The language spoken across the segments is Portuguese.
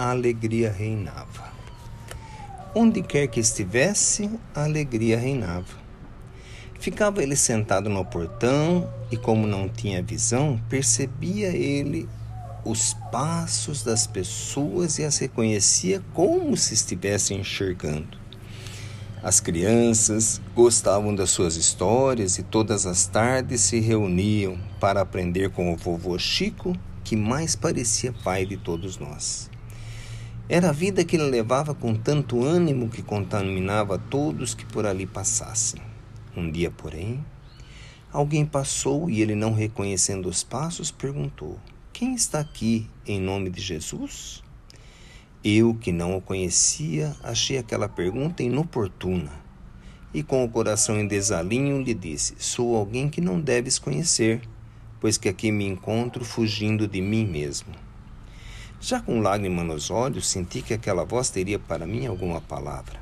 a alegria reinava. Onde quer que estivesse, a alegria reinava. Ficava ele sentado no portão e, como não tinha visão, percebia ele os passos das pessoas e as reconhecia como se estivesse enxergando. As crianças gostavam das suas histórias e todas as tardes se reuniam para aprender com o vovô Chico, que mais parecia pai de todos nós. Era a vida que ele levava com tanto ânimo que contaminava todos que por ali passassem. Um dia, porém, alguém passou e ele, não reconhecendo os passos, perguntou: Quem está aqui em nome de Jesus? Eu, que não o conhecia, achei aquela pergunta inoportuna e, com o coração em desalinho, lhe disse: Sou alguém que não deves conhecer, pois que aqui me encontro fugindo de mim mesmo. Já com lágrima nos olhos, senti que aquela voz teria para mim alguma palavra.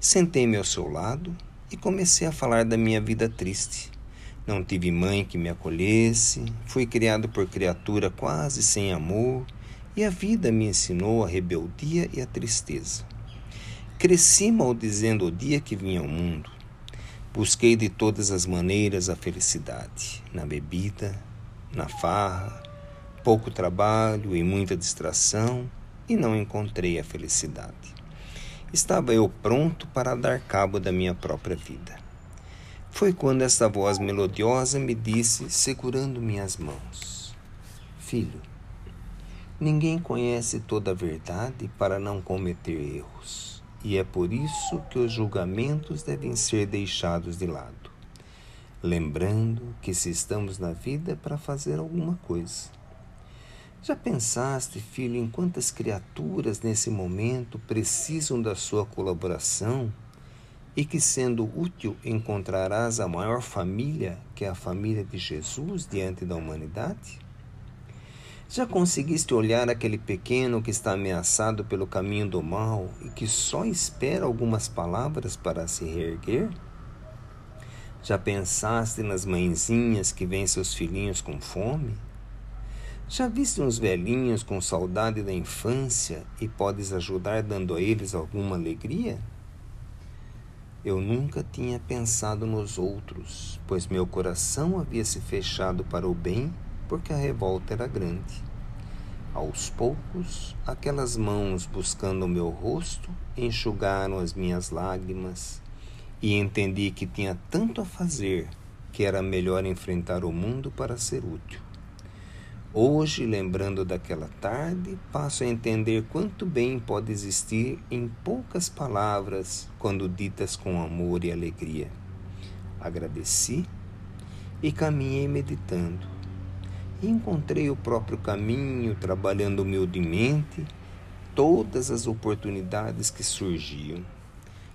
Sentei-me ao seu lado e comecei a falar da minha vida triste. Não tive mãe que me acolhesse, fui criado por criatura quase sem amor, e a vida me ensinou a rebeldia e a tristeza. Cresci maldizendo o dia que vinha ao mundo. Busquei de todas as maneiras a felicidade, na bebida, na farra, pouco trabalho e muita distração, e não encontrei a felicidade estava eu pronto para dar cabo da minha própria vida. Foi quando esta voz melodiosa me disse, segurando minhas mãos: Filho, ninguém conhece toda a verdade para não cometer erros, e é por isso que os julgamentos devem ser deixados de lado, lembrando que se estamos na vida é para fazer alguma coisa já pensaste, filho, em quantas criaturas nesse momento precisam da sua colaboração e que, sendo útil, encontrarás a maior família, que é a família de Jesus, diante da humanidade? Já conseguiste olhar aquele pequeno que está ameaçado pelo caminho do mal e que só espera algumas palavras para se reerguer? Já pensaste nas mãezinhas que veem seus filhinhos com fome? Já viste uns velhinhos com saudade da infância e podes ajudar dando a eles alguma alegria? Eu nunca tinha pensado nos outros, pois meu coração havia se fechado para o bem porque a revolta era grande. Aos poucos, aquelas mãos buscando o meu rosto enxugaram as minhas lágrimas e entendi que tinha tanto a fazer que era melhor enfrentar o mundo para ser útil. Hoje, lembrando daquela tarde, passo a entender quanto bem pode existir em poucas palavras quando ditas com amor e alegria. Agradeci e caminhei meditando. Encontrei o próprio caminho, trabalhando humildemente todas as oportunidades que surgiam.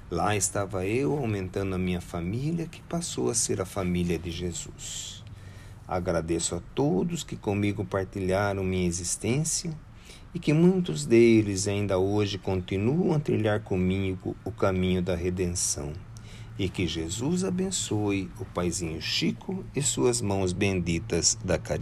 Lá estava eu aumentando a minha família, que passou a ser a família de Jesus. Agradeço a todos que comigo partilharam minha existência e que muitos deles ainda hoje continuam a trilhar comigo o caminho da redenção. E que Jesus abençoe o Paizinho Chico e suas mãos benditas da caridade.